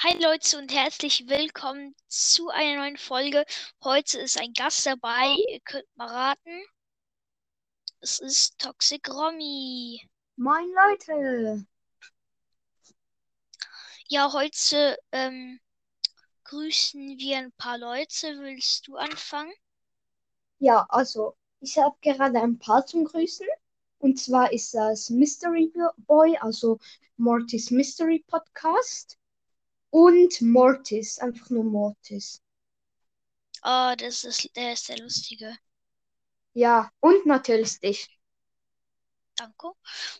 Hi Leute und herzlich willkommen zu einer neuen Folge. Heute ist ein Gast dabei. Ihr könnt mal raten. Es ist Toxic Romy. Moin Leute. Ja, heute ähm, grüßen wir ein paar Leute. Willst du anfangen? Ja, also ich habe gerade ein paar zum Grüßen. Und zwar ist das Mystery Boy, also Mortis Mystery Podcast. Und Mortis, einfach nur Mortis. Oh, das ist, der ist der Lustige. Ja, und natürlich dich. Danke.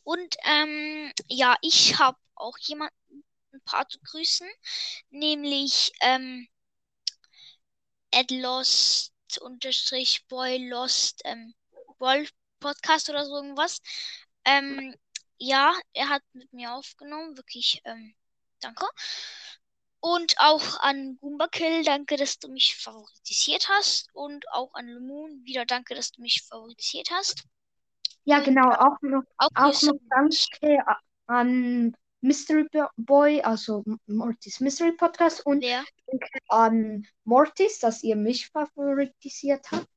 Und ähm, ja, ich habe auch jemanden ein paar zu grüßen, nämlich ähm, Ed Lost unterstrich Boy Lost ähm, Wolf Podcast oder so irgendwas. Ähm, ja, er hat mit mir aufgenommen, wirklich ähm, danke. Und auch an Goomba Kill, danke, dass du mich favorisiert hast. Und auch an Lemon, wieder danke, dass du mich favorisiert hast. Ja, genau, auch noch, Auch auch noch danke an Mystery Boy, also Mortis Mystery Podcast und danke an Mortis, dass ihr mich favorisiert habt.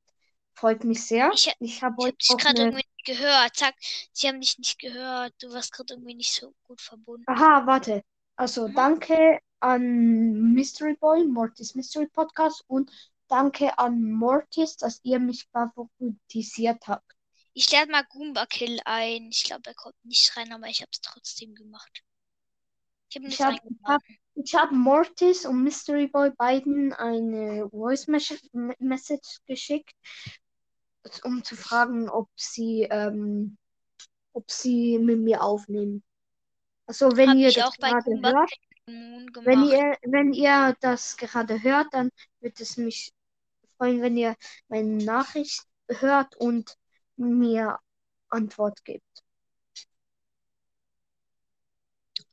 Freut mich sehr. Ich, Ich habe euch dich gerade eine. irgendwie nicht gehört. Sag, sie haben dich nicht gehört. Du warst gerade irgendwie nicht so gut verbunden. Aha, warte. Also Mhm. danke an Mystery Boy, Mortis Mystery Podcast und danke an Mortis, dass ihr mich favorisiert habt. Ich lade mal Goomba Kill ein. Ich glaube, er kommt nicht rein, aber ich habe es trotzdem gemacht. Ich habe Ich hab, ich hab Mortis und Mystery Boy beiden eine Voice Mes- Message geschickt, um zu fragen, ob sie, ähm, ob sie mit mir aufnehmen. Also wenn Habe ihr das auch gerade hört, Moon wenn gemacht. ihr, wenn ihr das gerade hört, dann wird es mich freuen, wenn ihr meine Nachricht hört und mir Antwort gebt.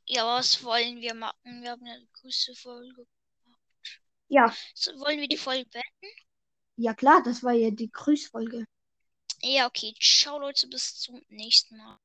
Ja, was wollen wir machen? Wir haben eine große Folge. Ja, So, wollen wir die Folge beenden? ja klar, das war ja die Grüßfolge. Ja, okay. Ciao, Leute. Bis zum nächsten Mal.